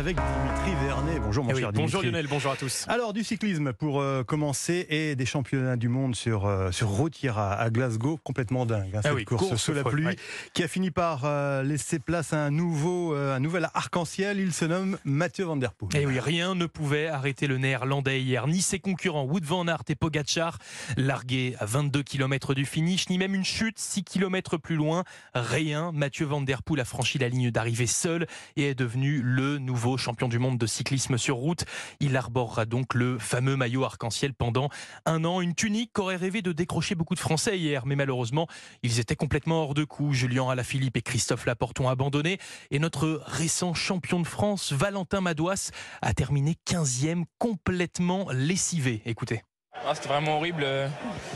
avec Dimitri Vernet. Bonjour mon Eh oui, cher bonjour Dimitri. Lionel, bonjour à tous. Alors du cyclisme pour euh, commencer et des championnats du monde sur euh, sur routière à, à Glasgow, complètement dingue. hein, Ah cette oui, course, course sous la pluie ouais. qui a fini par euh, laisser place à un nouveau euh, un nouvel arc-en-ciel. Il se nomme Mathieu Van Der Poel. Et Eh oui, rien ne pouvait arrêter le néerlandais hier, ni ses concurrents Wout van Aert et Pogacar, largués à 22 km du finish, ni même une chute 6 km plus loin. Rien. Mathieu Van Der Poel a franchi la ligne d'arrivée seul et est devenu le nouveau champion du monde de cyclisme sur route. Il arborera donc le fameux maillot arc-en-ciel pendant un an, une tunique qu'auraient rêvé de décrocher beaucoup de Français hier, mais malheureusement, ils étaient complètement hors de coup. Julien Alaphilippe et Christophe Laporte ont abandonné et notre récent champion de France, Valentin Madouas, a terminé 15e complètement lessivé. Écoutez. Ah, C'était vraiment horrible euh,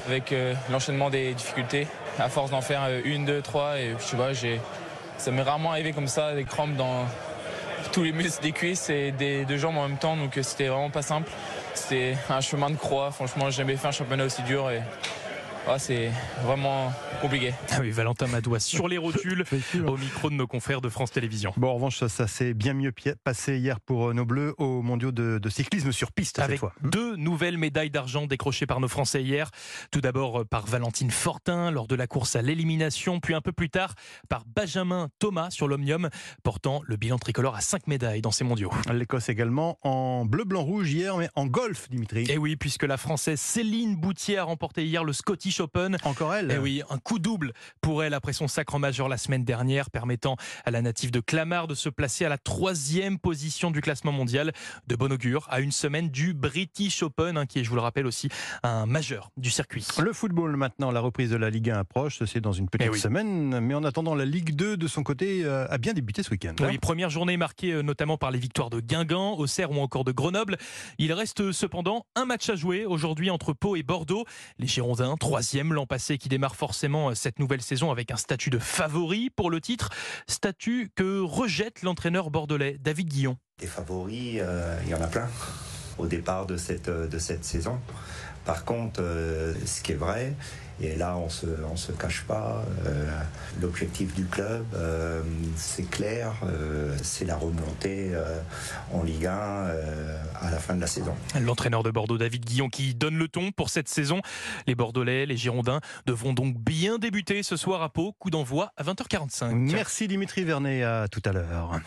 avec euh, l'enchaînement des difficultés. À force d'en faire euh, une, deux, trois, et tu vois, j'ai, ça m'est rarement arrivé comme ça, des crampes dans tous les muscles des cuisses et des deux jambes en même temps, donc euh, c'était vraiment pas simple. C'était un chemin de croix, franchement, j'ai jamais fait un championnat aussi dur et ah, c'est vraiment compliqué. Ah oui, Valentin Madouas sur les rotules au micro de nos confrères de France Télévisions. Bon, en revanche, ça, ça s'est bien mieux passé hier pour euh, nos Bleus aux mondiaux de, de cyclisme sur piste cette fois. deux nouvelles médailles d'argent décrochées par nos Français hier. Tout d'abord euh, par Valentine Fortin lors de la course à l'élimination, puis un peu plus tard par Benjamin Thomas sur l'Omnium, portant le bilan tricolore à cinq médailles dans ces mondiaux. L'Écosse également en bleu, blanc, rouge hier, mais en golf, Dimitri. Et oui, puisque la Française Céline Boutier a remporté hier le Scottish Open. Encore elle Eh oui, un coup double pour elle après son sacre majeur la semaine dernière, permettant à la native de Clamart de se placer à la troisième position du classement mondial. De bon augure, à une semaine du British Open, hein, qui est, je vous le rappelle aussi, un majeur du circuit. Le football maintenant, la reprise de la Ligue 1 approche, c'est dans une petite Eh oui. semaine, mais en attendant, la Ligue 2 de son côté euh, a bien débuté ce week-end. hein. Oui, première journée marquée euh, notamment par les victoires de Guingamp, Auxerre ou encore de Grenoble. Il reste euh, cependant un match à jouer aujourd'hui entre Pau et Bordeaux. Les Girondins, l'an passé, qui démarrent forcément euh, cette nouvelle saison avec un statut de favori pour le titre, statut que rejette l'entraîneur bordelais David Guillon. Des favoris, euh, il y en a plein au départ de cette, euh, de cette saison. Par contre, euh, ce qui est vrai, et là on se, on se cache pas, euh, l'objectif du club, euh, c'est clair, euh, c'est la remontée en Ligue 1 euh, à la fin de la saison. L'entraîneur de Bordeaux, David Guillon, qui donne le ton pour cette saison. Les Bordelais, les Girondins devront donc bien débuter ce soir à Pau. Coup d'envoi à 20h45. Merci Dimitri Vernet, à tout à l'heure.